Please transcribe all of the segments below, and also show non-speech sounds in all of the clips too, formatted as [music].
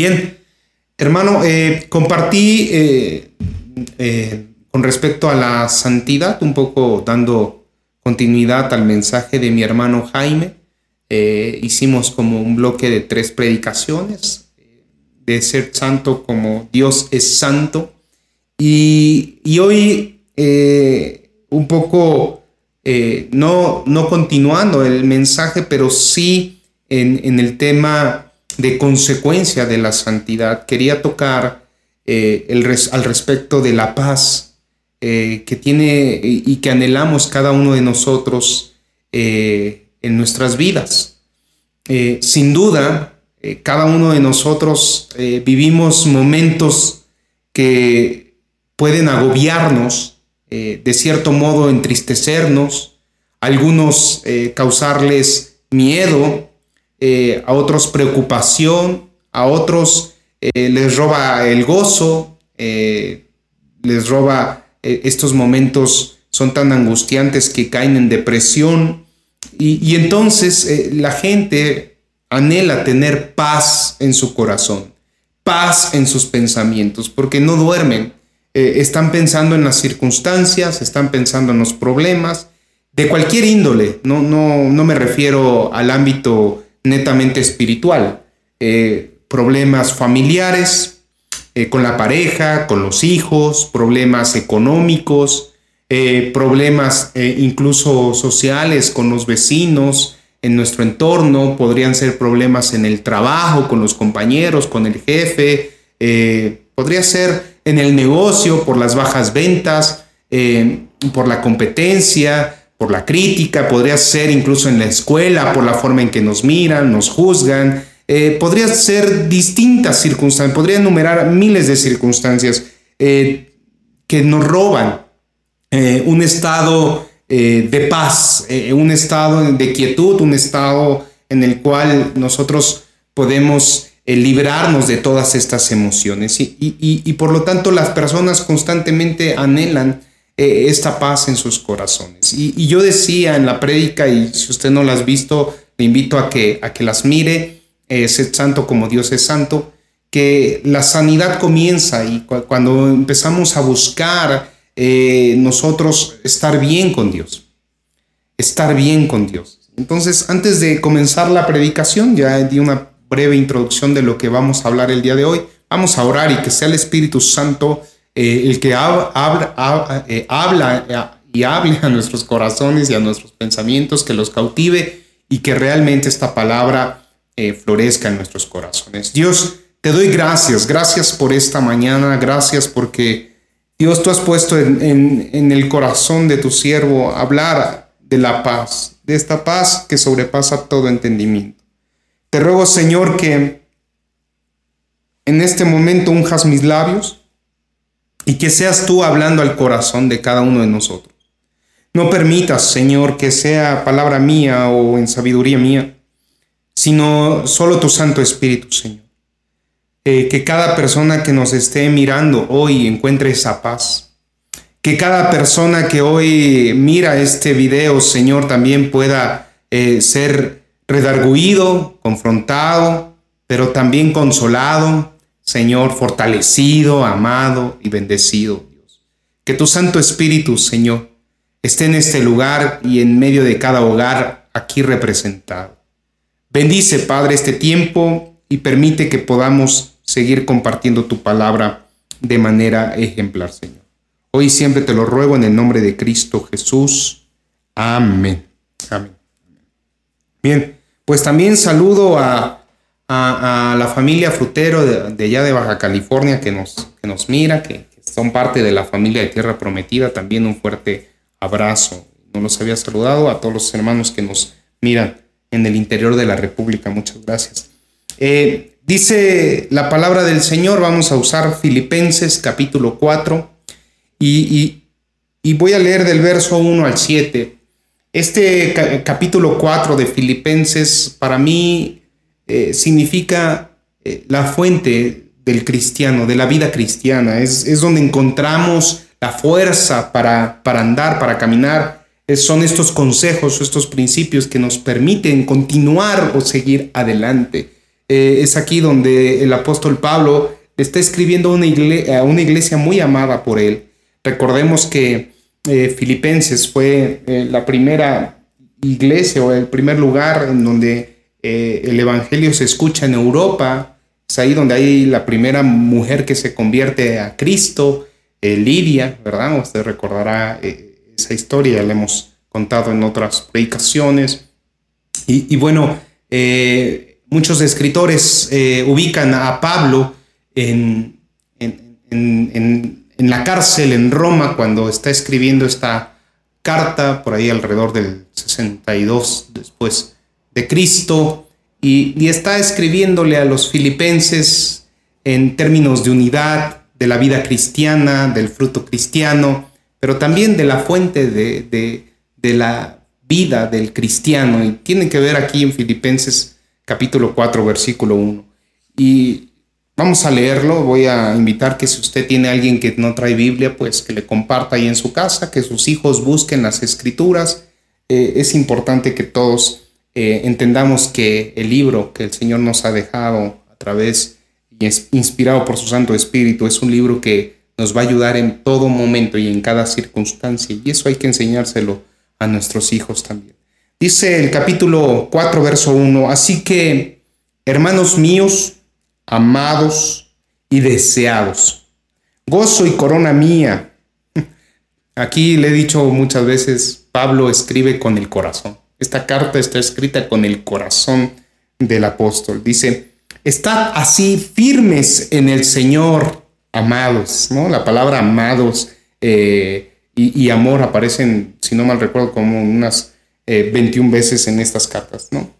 Bien, hermano, eh, compartí eh, eh, con respecto a la santidad, un poco dando continuidad al mensaje de mi hermano Jaime. hicimos como un bloque de tres predicaciones, de ser santo como Dios es santo. Y, y hoy un poco, no, no continuando el mensaje, pero sí en, en el tema de consecuencia de la santidad. Quería tocar eh, el al respecto de la paz eh, que tiene y que anhelamos cada uno de nosotros eh, en nuestras vidas. sin duda, cada uno de nosotros vivimos momentos que pueden agobiarnos, de cierto modo entristecernos, algunos causarles miedo, eh, a otros preocupación, a otros eh, les roba el gozo, eh, les roba estos momentos son tan angustiantes que caen en depresión. Y, entonces la gente anhela tener paz en su corazón, paz en sus pensamientos, porque no duermen, están pensando en las circunstancias, están pensando en los problemas, de cualquier índole, no, no, no me refiero al ámbito netamente espiritual, eh, problemas familiares eh, con la pareja, con los hijos, problemas económicos, eh, problemas incluso sociales con los vecinos, en nuestro entorno, podrían ser problemas en el trabajo, con los compañeros, con el jefe, podría ser en el negocio por las bajas ventas, por la competencia, por la crítica, podría ser incluso en la escuela, por la forma en que nos miran, nos juzgan, eh, podría ser distintas circunstancias, podría enumerar miles de circunstancias eh, que nos roban eh, un estado de paz, un estado de quietud, un estado en el cual nosotros podemos librarnos de todas estas emociones. Y por lo tanto las personas constantemente anhelan eh, esta paz en sus corazones. Y, yo decía en la prédica, y si usted no las ha visto, le invito a que, a que las mire, eh, sed santo como Dios es santo, que la sanidad comienza y cuando empezamos a buscar eh, nosotros estar bien con Dios, estar bien con Dios. Entonces, antes de comenzar la predicación, ya di una breve introducción de lo que vamos a hablar el día de hoy. Vamos a orar y que sea el Espíritu Santo eh, el que habla, eh, habla, eh, y hable a nuestros corazones y a nuestros pensamientos, que los cautive y que realmente esta palabra florezca en nuestros corazones. Dios, te doy gracias, gracias por esta mañana, gracias porque Dios, tú has puesto en, en el corazón de tu siervo hablar de la paz, de esta paz que sobrepasa todo entendimiento. Te ruego, Señor, que en este momento unjas mis labios, y que seas tú hablando al corazón de cada uno de nosotros. No permitas, Señor, que sea palabra mía o en sabiduría mía, sino solo tu Santo Espíritu, Señor. Eh, que cada persona que nos esté mirando hoy encuentre esa paz. Que cada persona que hoy mira este video, Señor, también pueda eh, ser redarguido, confrontado, pero también consolado, Señor, fortalecido, amado y bendecido, Dios. Que tu Santo Espíritu, Señor, esté en este lugar y en medio de cada hogar aquí representado. Bendice, Padre, este tiempo y permite que podamos seguir compartiendo tu palabra de manera ejemplar, Señor. Hoy siempre te lo ruego en el nombre de Cristo Jesús. Amén. Amén. Bien, pues también saludo a a, la familia Frutero de, allá de Baja California que nos, que nos mira, que, son parte de la familia de Tierra Prometida, también un fuerte abrazo. No los había saludado a todos los hermanos que nos miran en el interior de la República. Muchas gracias. Eh, dice la palabra del Señor, vamos a usar Filipenses capítulo 4 y, y voy a leer del verso 1 al 7. Este capítulo 4 de Filipenses para mí eh, significa eh, la fuente del cristiano, de la vida cristiana. Es, donde encontramos la fuerza para, para andar, para caminar. son estos consejos, estos principios que nos permiten continuar o seguir adelante. eh, es aquí donde el apóstol Pablo está escribiendo una a una iglesia muy amada por él. Recordemos que Filipenses fue la primera iglesia o el primer lugar en donde el Evangelio se escucha en Europa. Es ahí donde hay la primera mujer que se convierte a Cristo, Lidia, ¿verdad? Usted recordará esa historia, la hemos contado en otras predicaciones. Y, bueno, muchos escritores ubican a Pablo en, en, la cárcel en Roma cuando está escribiendo esta carta, por ahí alrededor del 62 después de Cristo, y, está escribiéndole a los filipenses en términos de unidad, de la vida cristiana, del fruto cristiano, pero también de la fuente de, de, de, la vida del cristiano. Y tiene que ver aquí en Filipenses capítulo 4, versículo 1. Y Vamos a leerlo. Voy a invitar que si usted tiene alguien que no trae Biblia, pues que le comparta ahí en su casa, que sus hijos busquen las escrituras. Eh, es importante que todos eh, entendamos que el libro que el Señor nos ha dejado a través y es inspirado por su Santo Espíritu es un libro que nos va a ayudar en todo momento y en cada circunstancia. Y eso hay que enseñárselo a nuestros hijos también. Dice el capítulo 4, verso 1, así que, hermanos míos, amados y deseados. Gozo y corona mía. [laughs] Aquí le he dicho muchas veces, Pablo escribe con el corazón. Esta carta está escrita con el corazón del apóstol. Dice, estad así firmes en el Señor, amados. ¿no? La palabra amados eh, y, amor aparecen, si no mal recuerdo, como unas 21 eh, veces en estas cartas. ¿no?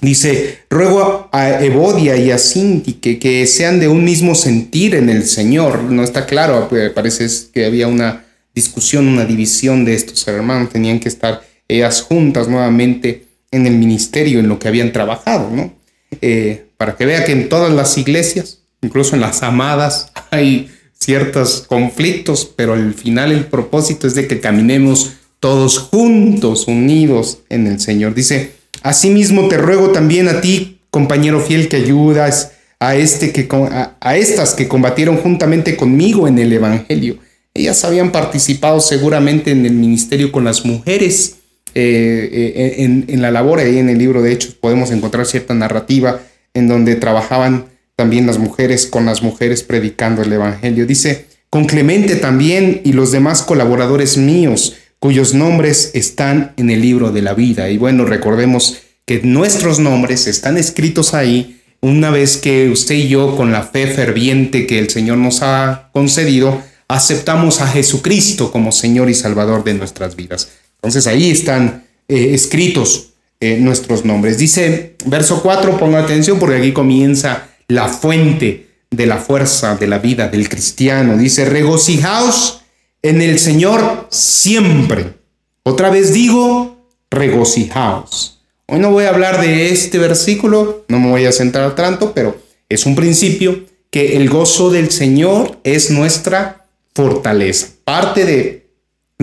Dice, ruego a Evodia y a Cinti que, que sean de un mismo sentir en el Señor. No está claro, pues, parece que había una discusión, una división de estos hermanos. Tenían que estar ellas juntas nuevamente en el ministerio, en lo que habían trabajado, ¿no? Eh, para que vea que en todas las iglesias, incluso en las amadas, [laughs] hay ciertos conflictos, pero al final el propósito es de que caminemos todos juntos, unidos en el Señor. Dice, Asimismo te ruego también a ti, compañero fiel, que ayudas a, este que, a, estas que combatieron juntamente conmigo en el Evangelio. Ellas habían participado seguramente en el ministerio con las mujeres eh, eh, en, en, la labor. Ahí en el libro de Hechos podemos encontrar cierta narrativa en donde trabajaban también las mujeres con las mujeres predicando el Evangelio. Dice, con Clemente también y los demás colaboradores míos cuyos nombres están en el libro de la vida. Y bueno, recordemos que nuestros nombres están escritos ahí una vez que usted y yo, con la fe ferviente que el Señor nos ha concedido, aceptamos a Jesucristo como Señor y Salvador de nuestras vidas. Entonces ahí están eh, escritos eh, nuestros nombres. Dice verso 4, ponga atención porque aquí comienza la fuente de la fuerza de la vida del cristiano. Dice, regocijaos en el Señor siempre. Otra vez digo, regocijaos. Hoy no voy a hablar de este versículo, no me voy a centrar tanto, pero es un principio que el gozo del Señor es nuestra fortaleza. Parte de,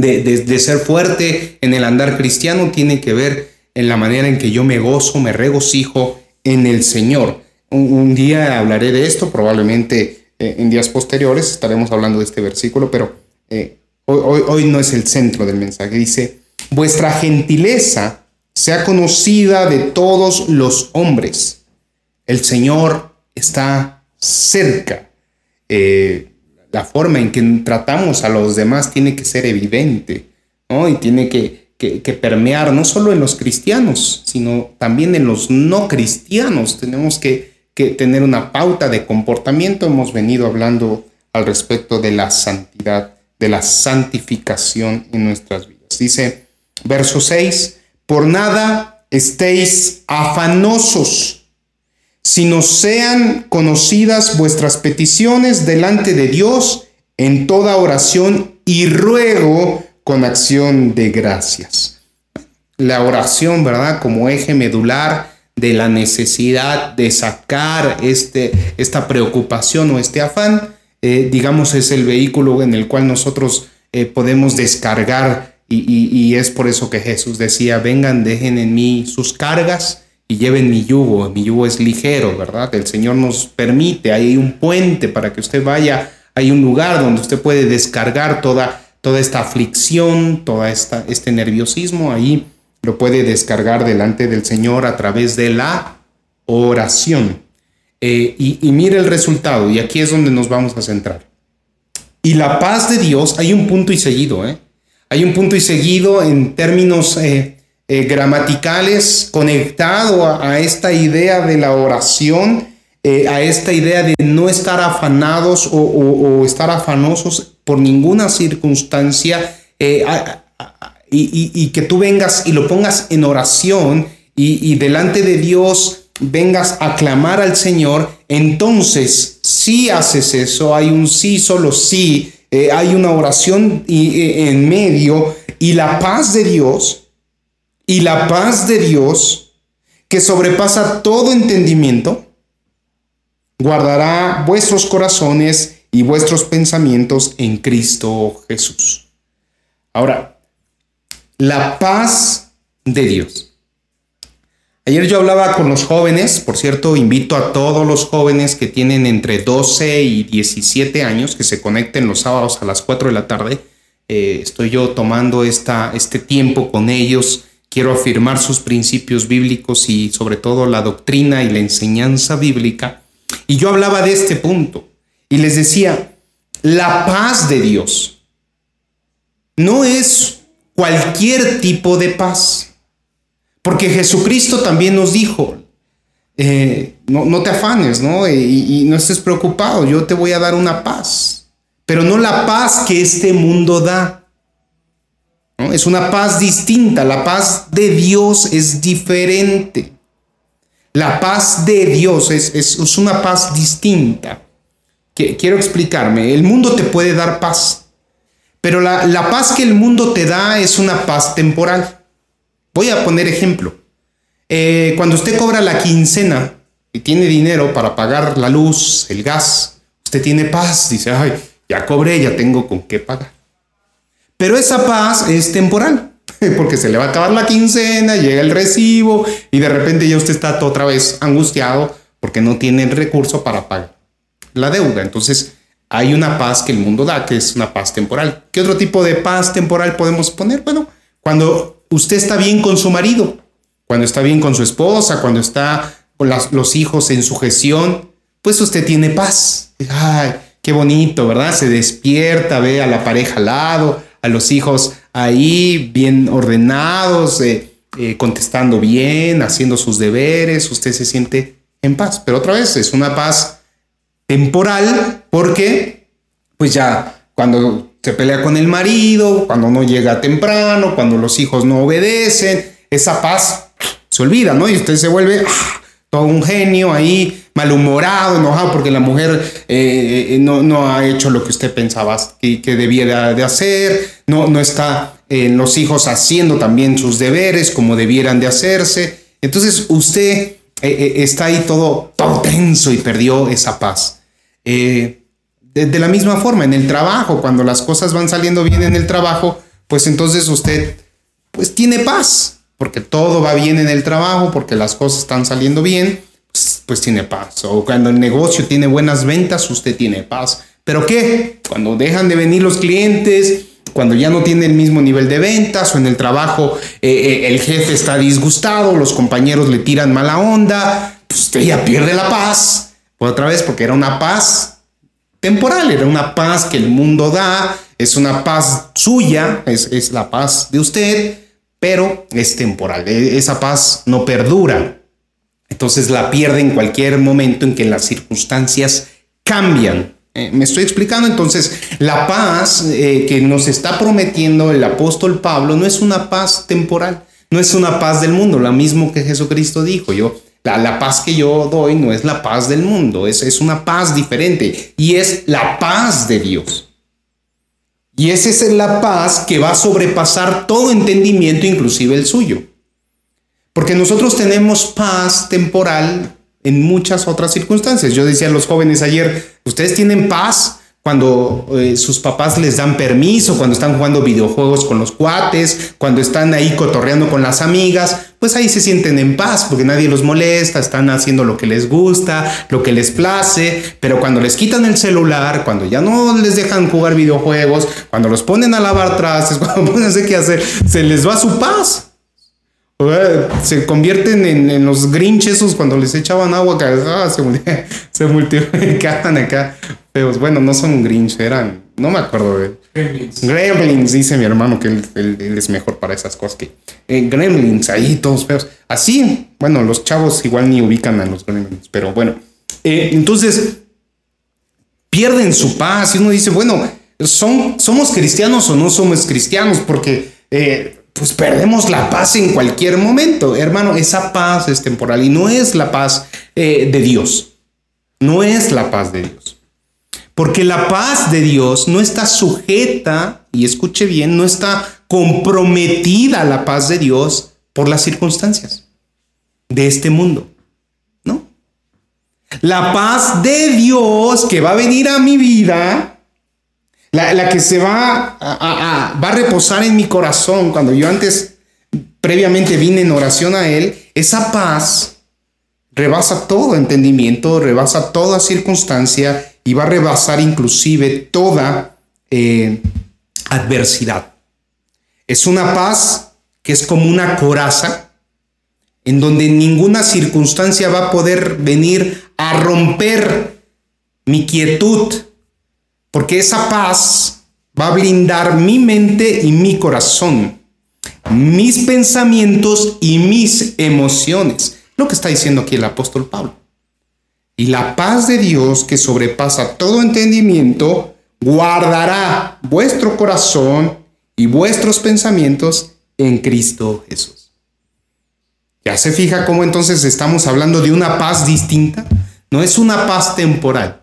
de, ser fuerte en el andar cristiano tiene que ver en la manera en que yo me gozo, me regocijo en el Señor. Un, día hablaré de esto, probablemente eh, en días posteriores estaremos hablando de este versículo, pero eh, hoy, hoy no es el centro del mensaje. Dice, vuestra gentileza sea conocida de todos los hombres. El Señor está cerca. Eh, la forma en que tratamos a los demás tiene que ser evidente, ¿no? Y tiene que, que, permear no solo en los cristianos, sino también en los no cristianos. Tenemos que, que tener una pauta de comportamiento. Hemos venido hablando al respecto de la santidad de la santificación en nuestras vidas. Dice verso 6, por nada estéis afanosos, sino sean conocidas vuestras peticiones delante de Dios en toda oración y ruego con acción de gracias. La oración, ¿verdad? Como eje medular de la necesidad de sacar este, esta preocupación o este afán eh, digamos, es el vehículo en el cual nosotros eh, podemos descargar y, es por eso que Jesús decía, vengan, dejen en mí sus cargas y lleven mi yugo. Mi yugo es ligero, ¿verdad? El Señor nos permite, hay un puente para que usted vaya, hay un lugar donde usted puede descargar toda, toda esta aflicción, todo este nerviosismo, ahí lo puede descargar delante del Señor a través de la oración. Eh, y, y mire el resultado, y aquí es donde nos vamos a centrar. Y la paz de Dios, hay un punto y seguido, ¿eh? Hay un punto y seguido en términos eh, eh, gramaticales conectado a, esta idea de la oración, eh, a esta idea de no estar afanados o, estar afanosos por ninguna circunstancia y, que tú vengas y lo pongas en oración y, delante de Dios vengas a clamar al Señor, entonces si haces eso, hay un sí, solo sí, hay una oración en medio y la paz de Dios y la paz de Dios, que sobrepasa todo entendimiento, guardará vuestros corazones y vuestros pensamientos en Cristo Jesús. Ahora, la paz de Dios. Ayer yo hablaba con los jóvenes, por cierto, invito a todos los jóvenes que tienen entre 12 y 17 años que se conecten los sábados a las 4 de la tarde. Eh, estoy yo tomando esta, este tiempo con ellos quiero afirmar sus principios bíblicos y sobre todo la doctrina y la enseñanza bíblica. Y yo hablaba de este punto y les decía, la paz de Dios no es cualquier tipo de paz, porque Jesucristo también nos dijo, eh, no, te afanes, ¿no? y no estés preocupado, yo te voy a dar una paz, pero no la paz que este mundo da. Es una paz distinta, la paz de Dios es diferente. La paz de Dios es, es, una paz distinta. Quiero explicarme, el mundo te puede dar paz, pero la, la paz que el mundo te da es una paz temporal. Voy a poner ejemplo. Eh, cuando usted cobra la quincena y tiene dinero para pagar la luz, el gas, usted tiene paz, dice, ay, ya cobré, ya tengo con qué pagar. Pero esa paz es temporal, [laughs] porque se le va a acabar la quincena, llega el recibo y de repente ya usted está otra vez angustiado porque no tiene el recurso para pagar la deuda. Entonces, hay una paz que el mundo da, que es una paz temporal. ¿Qué otro tipo de paz temporal podemos poner? Bueno, cuando usted está bien con su marido, cuando está bien con su esposa, cuando está con los hijos en sujeción, pues usted tiene paz. Ay, qué bonito, ¿verdad? Se despierta, ve a la pareja al lado, a los hijos ahí bien ordenados, eh, eh, contestando bien, haciendo sus deberes, usted se siente en paz. Pero otra vez es una paz temporal porque pues ya cuando se pelea con el marido, cuando no llega temprano, cuando los hijos no obedecen, esa paz se olvida, ¿no? Y usted se vuelve ah, todo un genio ahí, malhumorado, enojado porque la mujer eh, eh, no, no, ha hecho lo que usted pensaba que, que debiera de hacer, no, no está en los hijos haciendo también sus deberes como debieran de hacerse. Entonces usted eh, está ahí todo, todo tenso y perdió esa paz. de, de, la misma forma, en el trabajo, cuando las cosas van saliendo bien en el trabajo, pues entonces usted pues tiene paz porque todo va bien en el trabajo, porque las cosas están saliendo bien, pues, tiene paz. O cuando el negocio tiene buenas ventas, usted tiene paz. Pero ¿qué? Cuando dejan de venir los clientes, cuando ya no tiene el mismo nivel de ventas o en el trabajo eh, eh, el jefe está disgustado, los compañeros le tiran mala onda, pues usted ya pierde la paz. Otra vez, porque era una paz temporal, era una paz que el mundo da, es una paz suya, es, es la paz de usted pero es temporal. E, esa paz no perdura. Entonces la pierde en cualquier momento en que las circunstancias cambian. Eh, me estoy explicando, entonces la paz eh, que nos está prometiendo el apóstol Pablo no es una paz temporal, no es una paz del mundo, lo mismo que Jesucristo dijo. Yo, la, la paz que yo doy no es la paz del mundo, es, es una paz diferente y es la paz de Dios. Y esa es la paz que va a sobrepasar todo entendimiento, inclusive el suyo. Porque nosotros tenemos paz temporal en muchas otras circunstancias. Yo decía a los jóvenes ayer, ustedes tienen paz cuando eh, sus papás les dan permiso, cuando están jugando videojuegos con los cuates, cuando están ahí cotorreando con las amigas, pues ahí se sienten en paz porque nadie los molesta, están haciendo lo que les gusta, lo que les place, pero cuando les quitan el celular, cuando ya no les dejan jugar videojuegos, cuando los ponen a lavar trastes, [laughs] cuando ponen a hacer qué hacer, se les va su paz. Se convierten en, los grinch esos cuando les echaban agua, que ah, se, [laughs] se multiplican acá. Pero bueno, no son grinch, eran, no me acuerdo de... Gremlins. Gremlins, dice mi hermano que él, es mejor para esas cosas que... Eh, gremlins, ahí todos feos. Así, bueno, los chavos igual ni ubican a los gremlins, pero bueno. Eh, entonces, pierden su paz y uno dice, bueno, ¿son, ¿somos cristianos o no somos cristianos? Porque... Eh, pues perdemos la paz en cualquier momento. Hermano, esa paz es temporal y no es la paz eh, de Dios. No es la paz de Dios. Porque la paz de Dios no está sujeta, y escuche bien, no está comprometida la paz de Dios por las circunstancias de este mundo. ¿No? La paz de Dios que va a venir a mi vida la, que se va a, va a reposar en mi corazón cuando yo antes, previamente vine en oración a Él, esa paz rebasa todo entendimiento, rebasa toda circunstancia y va a rebasar inclusive toda eh, adversidad. Es una paz que es como una coraza en donde ninguna circunstancia va a poder venir a romper mi quietud, porque esa paz va a blindar mi mente y mi corazón, mis pensamientos y mis emociones. Lo que está diciendo aquí el apóstol Pablo. Y la paz de Dios que sobrepasa todo entendimiento, guardará vuestro corazón y vuestros pensamientos en Cristo Jesús. ¿Ya se fija cómo entonces estamos hablando de una paz distinta? No es una paz temporal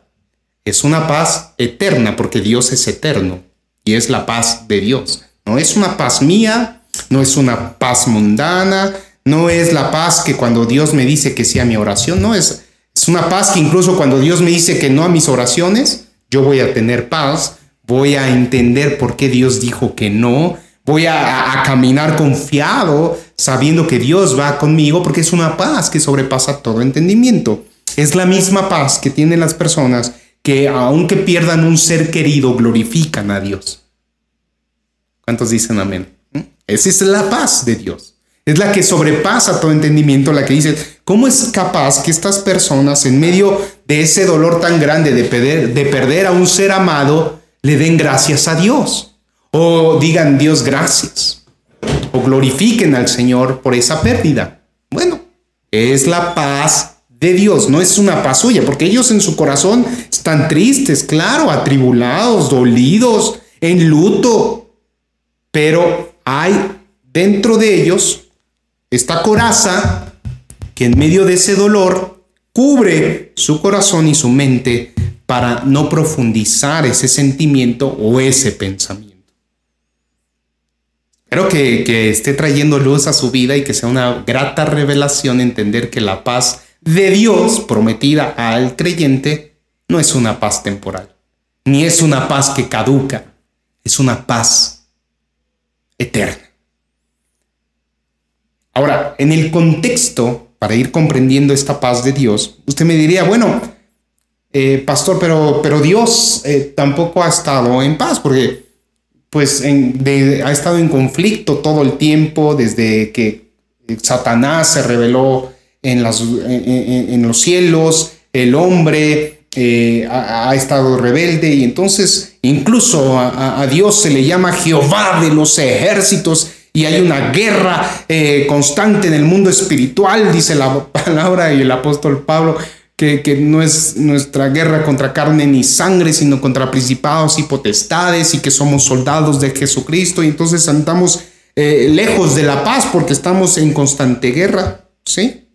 es una paz eterna porque Dios es eterno y es la paz de Dios. No es una paz mía, no es una paz mundana, no es la paz que cuando Dios me dice que sí a mi oración, no es, es una paz que incluso cuando Dios me dice que no a mis oraciones, yo voy a tener paz, voy a entender por qué Dios dijo que no, voy a, a caminar confiado sabiendo que Dios va conmigo porque es una paz que sobrepasa todo entendimiento. Es la misma paz que tienen las personas que aunque pierdan un ser querido, glorifican a Dios. ¿Cuántos dicen amén? ¿Mm? Esa es la paz de Dios. Es la que sobrepasa todo entendimiento, la que dice, ¿cómo es capaz que estas personas en medio de ese dolor tan grande de perder, de perder a un ser amado, le den gracias a Dios? O digan Dios gracias. O glorifiquen al Señor por esa pérdida. Bueno, es la paz de Dios, no es una paz suya, porque ellos en su corazón están tristes, claro, atribulados, dolidos, en luto, pero hay dentro de ellos esta coraza que en medio de ese dolor cubre su corazón y su mente para no profundizar ese sentimiento o ese pensamiento. Espero que, que esté trayendo luz a su vida y que sea una grata revelación entender que la paz de Dios prometida al creyente no es una paz temporal, ni es una paz que caduca, es una paz eterna. Ahora, en el contexto, para ir comprendiendo esta paz de Dios, usted me diría, bueno, eh, pastor, pero, pero Dios eh, tampoco ha estado en paz, porque pues ha estado en conflicto todo el tiempo desde que Satanás se reveló en, los cielos, el hombre eh, ha, estado rebelde y entonces incluso a, Dios se le llama Jehová de los ejércitos y hay una guerra eh, constante en el mundo espiritual, dice la palabra y el apóstol Pablo, que, que, no es nuestra guerra contra carne ni sangre, sino contra principados y potestades y que somos soldados de Jesucristo y entonces andamos eh, lejos de la paz porque estamos en constante guerra, ¿sí?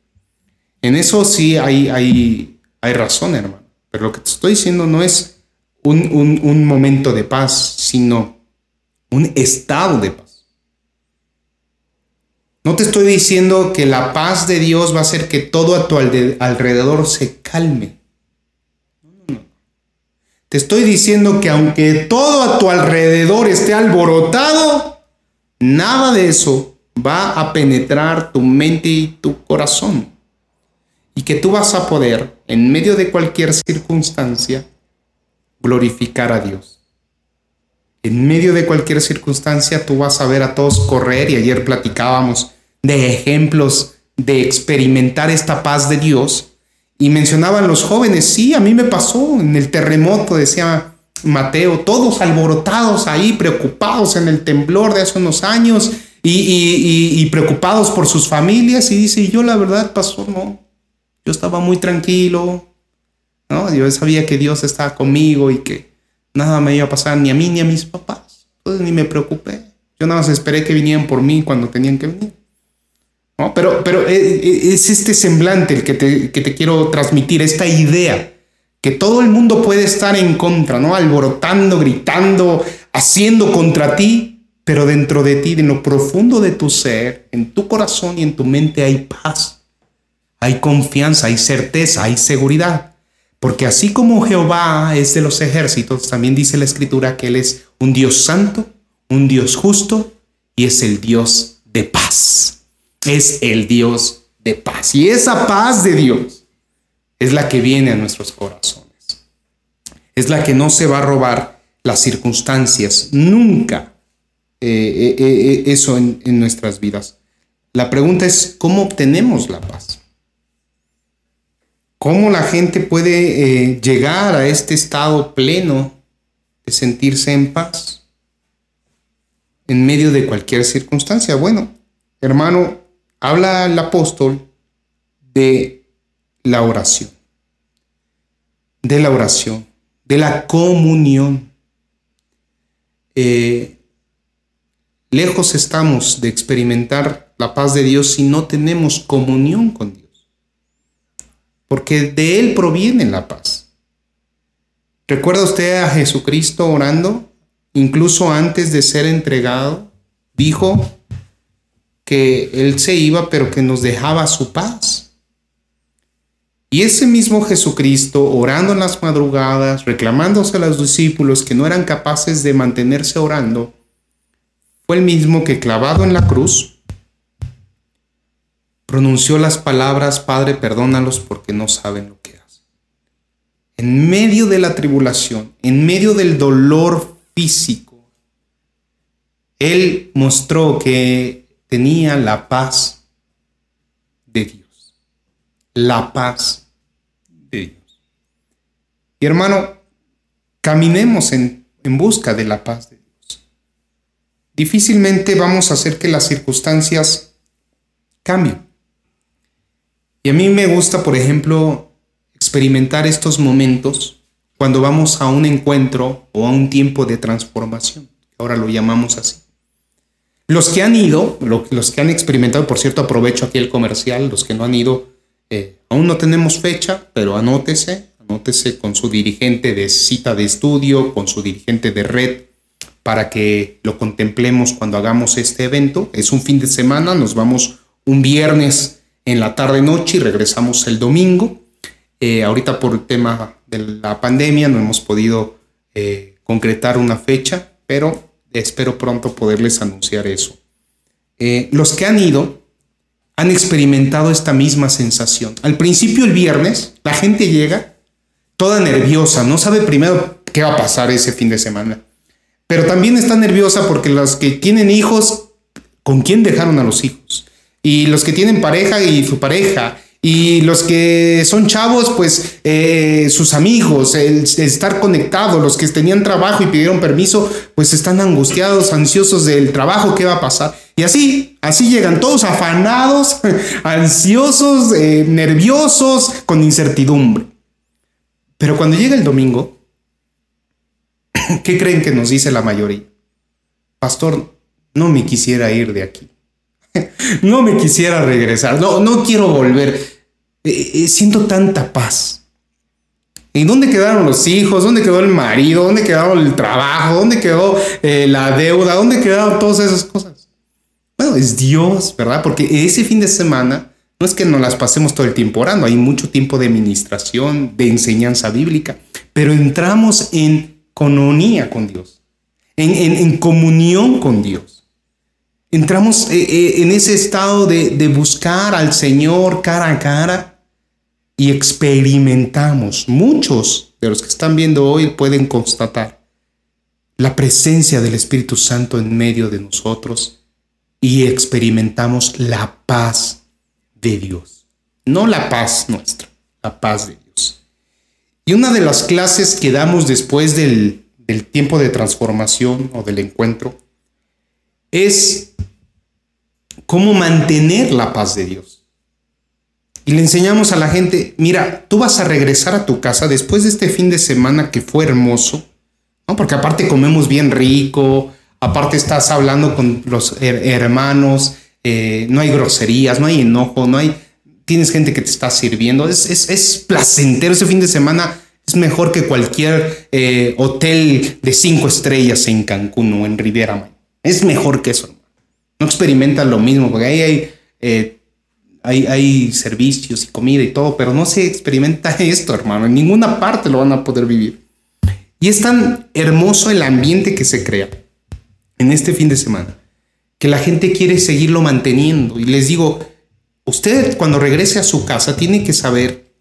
En eso sí hay, hay, hay razón, hermano. Pero lo que te estoy diciendo no es un, momento de paz, sino un estado de paz. No te estoy diciendo que la paz de Dios va a hacer que todo a tu alrededor se calme. Te estoy diciendo que aunque todo a tu alrededor esté alborotado, nada de eso va a penetrar tu mente y tu corazón. Y que tú vas a poder, en medio de cualquier circunstancia, glorificar a Dios. En medio de cualquier circunstancia, tú vas a ver a todos correr y ayer platicábamos de ejemplos de experimentar esta paz de Dios y mencionaban los jóvenes, sí, a mí me pasó en el terremoto, decía Mateo, todos alborotados ahí, preocupados en el temblor de hace unos años y, preocupados por sus familias. Y dice, yo la verdad, pasó, no, yo estaba muy tranquilo, ¿no? Yo sabía que Dios estaba conmigo y que nada me iba a pasar ni a mí ni a mis papás. Entonces ni me preocupé. Yo nada más esperé que vinieran por mí cuando tenían que venir. Pero, pero eh, eh, es este semblante el que te, que te quiero transmitir, esta idea, que todo el mundo puede estar en contra, ¿no? Alborotando, gritando, haciendo contra ti, pero dentro de ti, en lo profundo de tu ser, en tu corazón y en tu mente hay paz, hay confianza, hay certeza, hay seguridad. Porque así como Jehová es de los ejércitos, también dice la escritura que Él es un Dios santo, un Dios justo y es el Dios de paz es el Dios de paz. Y esa paz de Dios es la que viene a nuestros corazones. Es la que no se va a robar las circunstancias, nunca eh, eh, eh, eso en, en nuestras vidas. La pregunta es, ¿cómo obtenemos la paz? ¿Cómo la gente puede llegar a este estado pleno de sentirse en paz en medio de cualquier circunstancia? Bueno, hermano, habla el apóstol de la oración, de la oración, de la comunión. Eh, lejos estamos de experimentar la paz de Dios si no tenemos comunión con Dios, porque de Él proviene la paz. ¿Recuerda usted a Jesucristo orando? Incluso antes de ser entregado, dijo, que Él se iba, pero que nos dejaba su paz. Y ese mismo Jesucristo, orando en las madrugadas, reclamándose a los discípulos que no eran capaces de mantenerse orando, fue el mismo que clavado en la cruz, pronunció las palabras, Padre, perdónalos porque no saben lo que hacen. En medio de la tribulación, en medio del dolor físico, Él mostró que tenía la paz de Dios. La paz de Dios. Y hermano, caminemos en, en busca de la paz de Dios. Difícilmente vamos a hacer que las circunstancias cambien. Y a mí me gusta, por ejemplo, experimentar estos momentos cuando vamos a un encuentro o a un tiempo de transformación. Ahora lo llamamos así. Los que han ido, los que han experimentado, por cierto, aprovecho aquí el comercial, los que no han ido, eh, aún no tenemos fecha, pero anótese, anótese con su dirigente de cita de estudio, con su dirigente de red, para que lo contemplemos cuando hagamos este evento. Es un fin de semana, nos vamos un viernes en la tarde-noche y regresamos el domingo. Eh, ahorita por el tema de la pandemia no hemos podido eh, concretar una fecha, pero espero pronto poderles anunciar eso. Eh, los que han ido han experimentado esta misma sensación. Al principio el viernes, la gente llega toda nerviosa, no sabe primero qué va a pasar ese fin de semana, pero también está nerviosa porque los que tienen hijos, ¿con quién dejaron a los hijos? Y los que tienen pareja y su pareja, y los que son chavos, pues eh, sus amigos, el, estar conectados, los que tenían trabajo y pidieron permiso, pues están angustiados, ansiosos del trabajo, ¿qué va a pasar? Y así, así llegan todos afanados, [laughs] ansiosos, eh, nerviosos, con incertidumbre. Pero cuando llega el domingo, [clears throat] ¿qué creen que nos dice la mayoría? Pastor, no me quisiera ir de aquí. [laughs] no me quisiera regresar, no, no quiero volver. Eh, eh, siento tanta paz. ¿Y dónde quedaron los hijos? ¿Dónde quedó el marido? ¿Dónde quedó el trabajo? ¿Dónde quedó eh, la deuda? ¿Dónde quedaron todas esas cosas? Bueno, es Dios, ¿verdad? Porque ese fin de semana no es que nos las pasemos todo el tiempo orando, hay mucho tiempo de administración, de enseñanza bíblica, pero entramos en cononía con Dios, en, comunión con Dios. Entramos eh, eh, en ese estado de, de buscar al Señor cara a cara y experimentamos. Muchos de los que están viendo hoy pueden constatar la presencia del Espíritu Santo en medio de nosotros y experimentamos la paz de Dios. No la paz nuestra, la paz de Dios. Y una de las clases que damos después del, tiempo de transformación o del encuentro es cómo mantener la paz de Dios. Y le enseñamos a la gente, mira, tú vas a regresar a tu casa después de este fin de semana que fue hermoso, ¿no? Porque aparte comemos bien rico, aparte estás hablando con los hermanos, eh, no hay groserías, no hay enojo, no hay tienes gente que te está sirviendo. Es, placentero ese fin de semana. Es mejor que cualquier eh, hotel de cinco estrellas en Cancún o en Riviera. Es mejor que eso. No experimenta lo mismo, porque ahí hay, eh, hay, hay servicios y comida y todo, pero no se experimenta [laughs] esto, hermano. En ninguna parte lo van a poder vivir. Y es tan hermoso el ambiente que se crea en este fin de semana, que la gente quiere seguirlo manteniendo. Y les digo, usted cuando regrese a su casa tiene que saber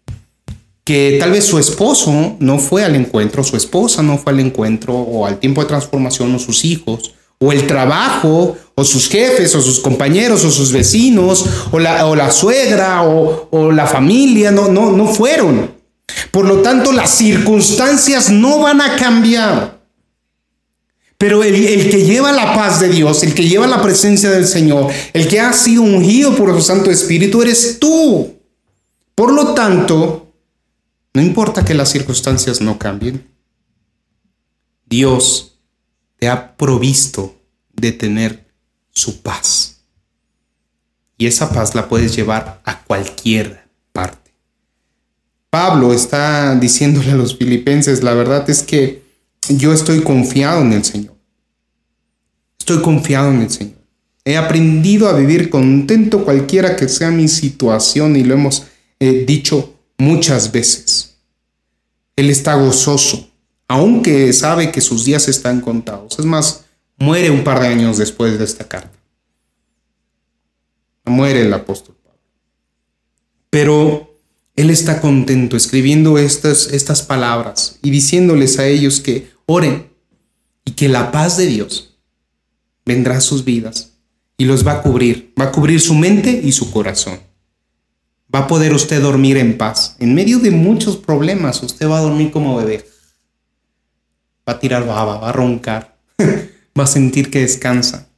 que tal vez su esposo no fue al encuentro, su esposa no fue al encuentro o al tiempo de transformación o sus hijos o el trabajo o sus jefes o sus compañeros o sus vecinos o la, o la suegra o, o, la familia no, no, no fueron. Por lo tanto, las circunstancias no van a cambiar. Pero el, que lleva la paz de Dios, el que lleva la presencia del Señor, el que ha sido ungido por su Santo Espíritu, eres tú. Por lo tanto, no importa que las circunstancias no cambien, Dios te ha provisto de tener su paz. Y esa paz la puedes llevar a cualquier parte. Pablo está diciéndole a los filipenses, la verdad es que yo estoy confiado en el Señor. Estoy confiado en el Señor. He aprendido a vivir contento cualquiera que sea mi situación y lo hemos eh, dicho muchas veces. Él está gozoso, aunque sabe que sus días están contados. Es más, muere un par de años después de esta carta. Muere el apóstol Pablo. Pero él está contento escribiendo estas, estas palabras y diciéndoles a ellos que oren y que la paz de Dios vendrá a sus vidas y los va a cubrir, va a cubrir su mente y su corazón. Va a poder usted dormir en paz. En medio de muchos problemas, usted va a dormir como bebé. Va a tirar baba, va a roncar, [laughs] va a sentir que descansa.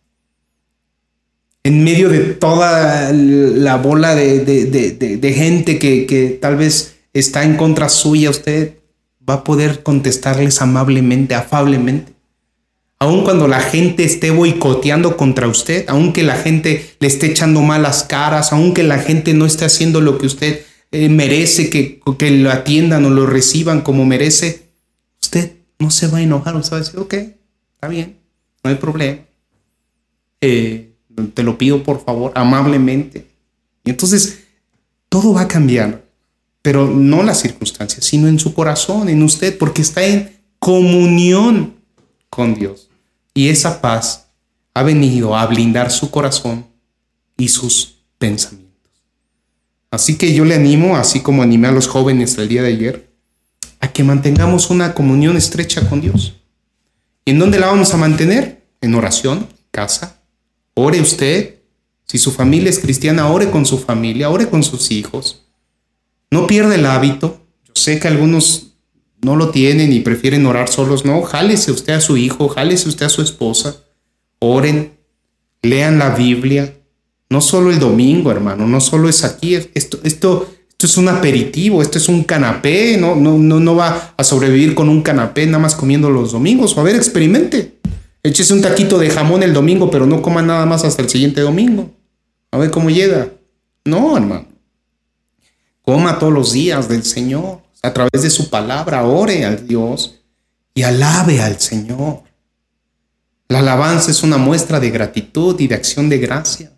En medio de toda la bola de, gente que, que tal vez está en contra suya, usted va a poder contestarles amablemente, afablemente aun cuando la gente esté boicoteando contra usted, aunque la gente le esté echando malas caras, aunque la gente no esté haciendo lo que usted eh, merece, que, que lo atiendan o lo reciban como merece, no se va a enojar, usted va a decir, ok, está bien, no hay problema. Eh, te lo pido por favor, amablemente. Y entonces todo va a cambiar, pero no las circunstancias, sino en su corazón, en usted, porque está en comunión con Dios. Y esa paz ha venido a blindar su corazón y sus pensamientos. Así que yo le animo, así como animé a los jóvenes el día de ayer, que mantengamos una comunión estrecha con Dios. ¿Y en dónde la vamos a mantener? En oración, casa. Ore usted. Si su familia es cristiana, ore con su familia, ore con sus hijos. No pierda el hábito. Yo sé que algunos no lo tienen y prefieren orar solos, no, jálese usted a su hijo, jálese usted a su esposa, oren, lean la Biblia, no solo el domingo, hermano, no solo es aquí, esto, esto, esto es un aperitivo, esto es un canapé, no, no, no, no va a sobrevivir con un canapé nada más comiendo los domingos, a ver, experimente. Échese un taquito de jamón el domingo, pero no coma nada más hasta el siguiente domingo. A ver cómo llega. No, hermano. Coma todos los días del Señor a través de su palabra, ore al Dios y alabe al Señor. La alabanza es una muestra de gratitud y de acción de gracias.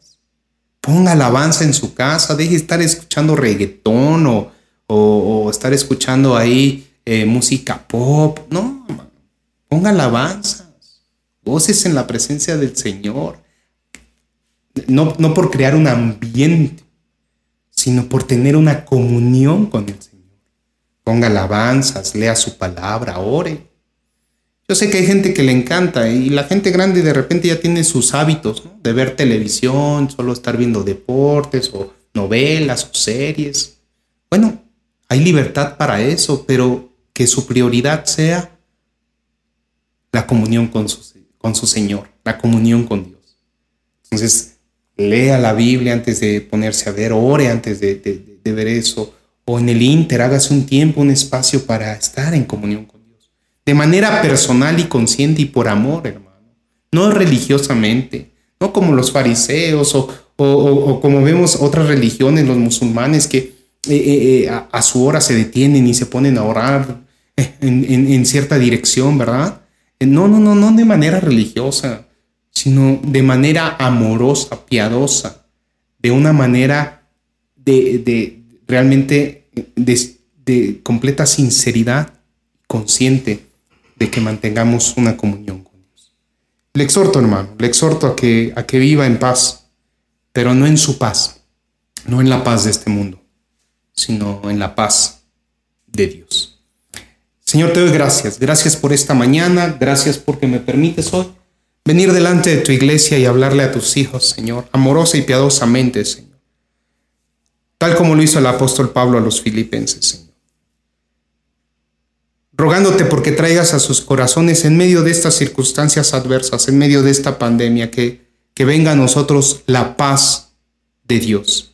Ponga alabanza en su casa, deje de estar escuchando reggaetón o, o, estar escuchando ahí eh, música pop. No, ponga alabanzas. Voces en la presencia del Señor. No, no por crear un ambiente, sino por tener una comunión con el Señor. Ponga alabanzas, lea su palabra, ore. Yo sé que hay gente que le encanta y la gente grande de repente ya tiene sus hábitos de ver televisión, solo estar viendo deportes o novelas o series. Bueno, hay libertad para eso, pero que su prioridad sea la comunión con su, con su Señor, la comunión con Dios. Entonces, lea la Biblia antes de ponerse a ver, ore antes de, de ver eso, o en el Inter, hágase un tiempo, un espacio para estar en comunión con. De manera personal y consciente y por amor, hermano. No religiosamente, no como los fariseos o, o, como vemos otras religiones, los musulmanes, que eh, eh, eh, a, su hora se detienen y se ponen a orar en, en, cierta dirección, ¿verdad? No, no, no, no de manera religiosa, sino de manera amorosa, piadosa, de una manera de, de realmente de, de, completa sinceridad, consciente que mantengamos una comunión con Dios. Le exhorto, hermano, le exhorto a que, a que viva en paz, pero no en su paz, no en la paz de este mundo, sino en la paz de Dios. Señor, te doy gracias. Gracias por esta mañana. Gracias porque me permites hoy venir delante de tu iglesia y hablarle a tus hijos, Señor, amorosa y piadosamente, Señor. Tal como lo hizo el apóstol Pablo a los filipenses, Señor. Rogándote porque traigas a sus corazones en medio de estas circunstancias adversas, en medio de esta pandemia, que que venga a nosotros la paz de Dios.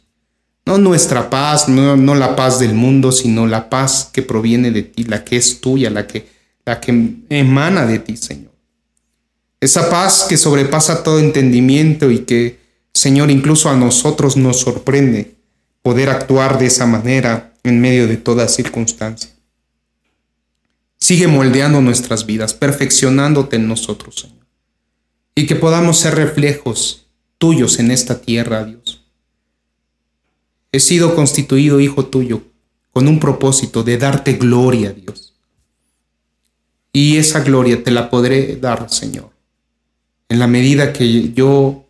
No nuestra paz, no, la paz del mundo, sino la paz que proviene de ti, la que es tuya, la que, la que emana de ti, Señor. Esa paz que sobrepasa todo entendimiento y que, Señor, incluso a nosotros nos sorprende poder actuar de esa manera en medio de toda circunstancia. Sigue moldeando nuestras vidas, perfeccionándote en nosotros, Señor y que podamos ser reflejos tuyos en esta tierra, Dios. He sido constituido hijo tuyo con un propósito de darte gloria, Dios. Y esa gloria te la podré dar, Señor, en la medida que yo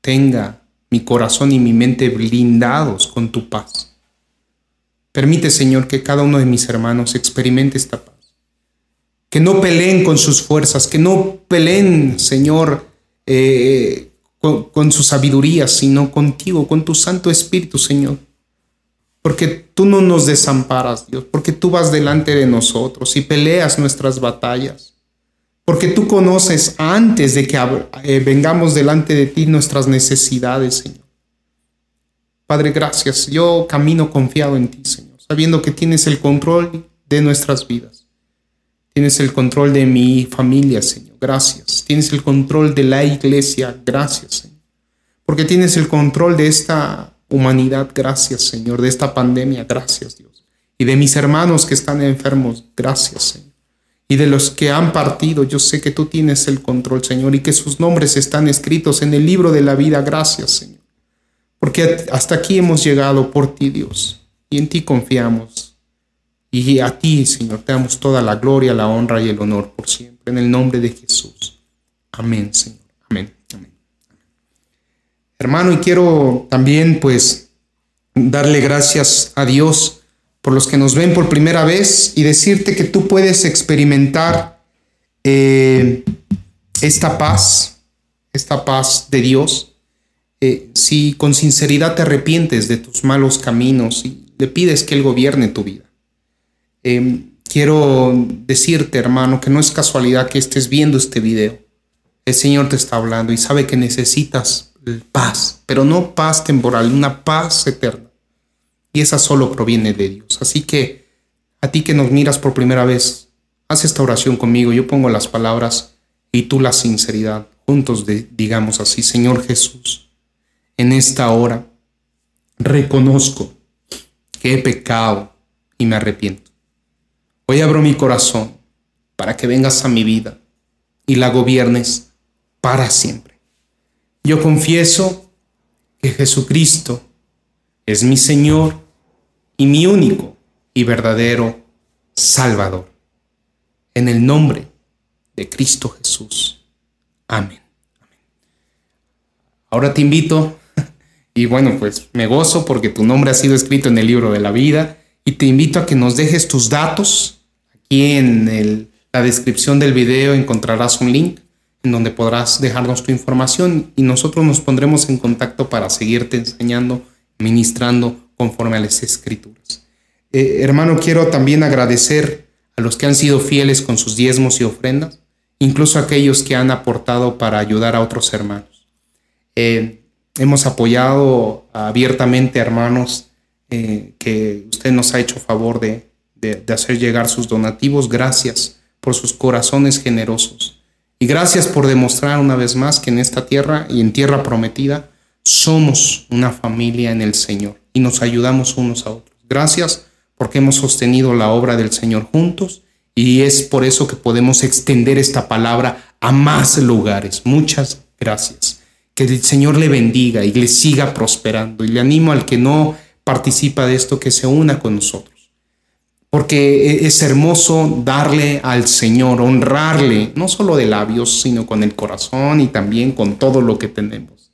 tenga mi corazón y mi mente blindados con tu paz. Permite, Señor, que cada uno de mis hermanos experimente esta paz que no peleen con sus fuerzas, que no peleen, Señor, eh, con, su sabiduría, sino contigo, con tu Santo Espíritu, Señor. Porque tú no nos desamparas, Dios, porque tú vas delante de nosotros y peleas nuestras batallas. Porque tú conoces antes de que eh, vengamos delante de ti nuestras necesidades, Señor. Padre, gracias. Yo camino confiado en ti, Señor, sabiendo que tienes el control de nuestras vidas. Tienes el control de mi familia, Señor. Gracias. Tienes el control de la iglesia. Gracias, Señor. Porque tienes el control de esta humanidad. Gracias, Señor. De esta pandemia. Gracias, Dios. Y de mis hermanos que están enfermos. Gracias, Señor. Y de los que han partido, yo sé que tú tienes el control, Señor, y que sus nombres están escritos en el libro de la vida. Gracias, Señor. Porque hasta aquí hemos llegado por ti, Dios. Y en ti confiamos. Y a ti, Señor, te damos toda la gloria, la honra y el honor por siempre. En el nombre de Jesús. Amén, Señor. Amén. Amén. Hermano, y quiero también, pues, darle gracias a Dios por los que nos ven por primera vez y decirte que tú puedes experimentar eh, esta paz, esta paz de Dios, eh, si con sinceridad te arrepientes de tus malos caminos y le pides que Él gobierne tu vida. Em, quiero decirte, hermano, que no es casualidad que estés viendo este video. El Señor te está hablando y sabe que necesitas paz, pero no paz temporal, una paz eterna. Y esa solo proviene de Dios. Así que a ti que nos miras por primera vez, haz esta oración conmigo. Yo pongo las palabras y tú la sinceridad. Juntos digamos así, Señor Jesús, en esta hora reconozco que he pecado y me arrepiento. Hoy abro mi corazón para que vengas a mi vida y la gobiernes para siempre. Yo confieso que Jesucristo es mi Señor y mi único y verdadero Salvador. En el nombre de Cristo Jesús. Amén. Ahora te invito, [laughs] y bueno, pues me gozo porque tu nombre ha sido escrito en el libro de la vida, y te invito a que nos dejes tus datos. Aquí en la descripción del video encontrarás un link en donde podrás dejarnos tu información y nosotros nos pondremos en contacto para seguirte enseñando, ministrando conforme a las escrituras. Eh, hermano, quiero también agradecer a los que han sido fieles con sus diezmos y ofrendas, incluso aquellos que han aportado para ayudar a otros hermanos. Eh, hemos apoyado abiertamente a hermanos eh, que usted nos ha hecho favor de, de hacer llegar sus donativos. Gracias por sus corazones generosos. Y gracias por demostrar una vez más que en esta tierra y en tierra prometida somos una familia en el Señor y nos ayudamos unos a otros. Gracias porque hemos sostenido la obra del Señor juntos y es por eso que podemos extender esta palabra a más lugares. Muchas gracias. Que el Señor le bendiga y le siga prosperando. Y le animo al que no participa de esto que se una con nosotros porque e-, es hermoso darle al Señor, honrarle, no solo de labios, sino con el corazón y también con todo lo que tenemos.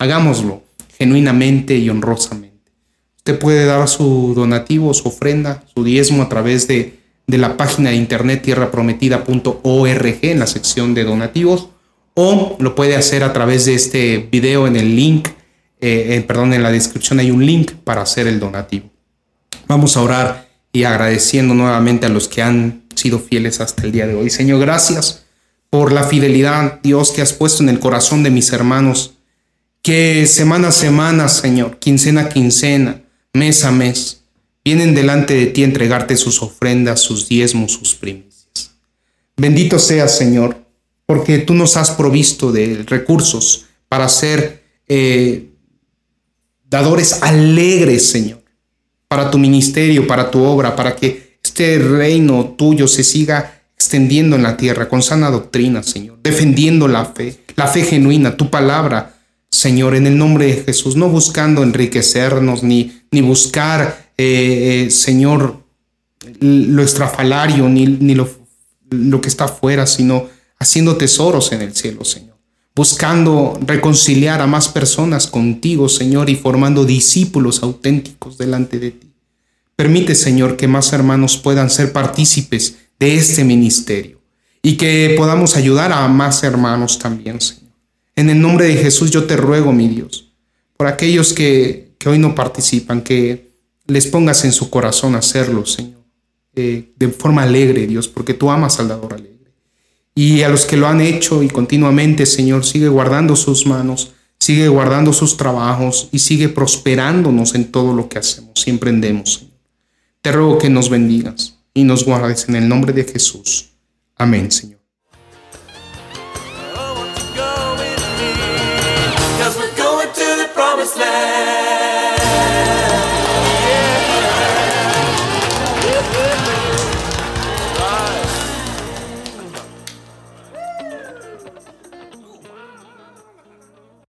Hagámoslo genuinamente y honrosamente. Usted puede dar su donativo, su ofrenda, su diezmo a través de, la página de internet tierraprometida.org en la sección de donativos o lo puede hacer a través de este video en el link, eh, eh, perdón, en la descripción hay un link para hacer el donativo. Vamos a orar y agradeciendo nuevamente a los que han sido fieles hasta el día de hoy. Señor, gracias por la fidelidad, Dios, que has puesto en el corazón de mis hermanos, que semana a semana, Señor, quincena a quincena, mes a mes, vienen delante de ti a entregarte sus ofrendas, sus diezmos, sus primicias. Bendito seas, Señor, porque tú nos has provisto de recursos para ser eh, dadores alegres, Señor para tu ministerio, para tu obra, para que este reino tuyo se siga extendiendo en la tierra con sana doctrina, Señor, defendiendo la fe, la fe genuina, tu palabra, Señor, en el nombre de Jesús, no buscando enriquecernos ni, ni buscar, eh, eh, Señor, lo estrafalario ni, ni lo, lo que está afuera, sino haciendo tesoros en el cielo, Señor. Buscando reconciliar a más personas contigo, Señor, y formando discípulos auténticos delante de ti. Permite, Señor, que más hermanos puedan ser partícipes de este ministerio y que podamos ayudar a más hermanos también, Señor. En el nombre de Jesús yo te ruego, mi Dios, por aquellos que, hoy no participan, que les pongas en su corazón hacerlo, Señor, eh, de forma alegre, Dios, porque tú amas al dador alegre. Y a los que lo han hecho y continuamente, Señor, sigue guardando sus manos, sigue guardando sus trabajos y sigue prosperándonos en todo lo que hacemos y emprendemos. Te ruego que nos bendigas y nos guardes en el nombre de Jesús. Amén, Señor.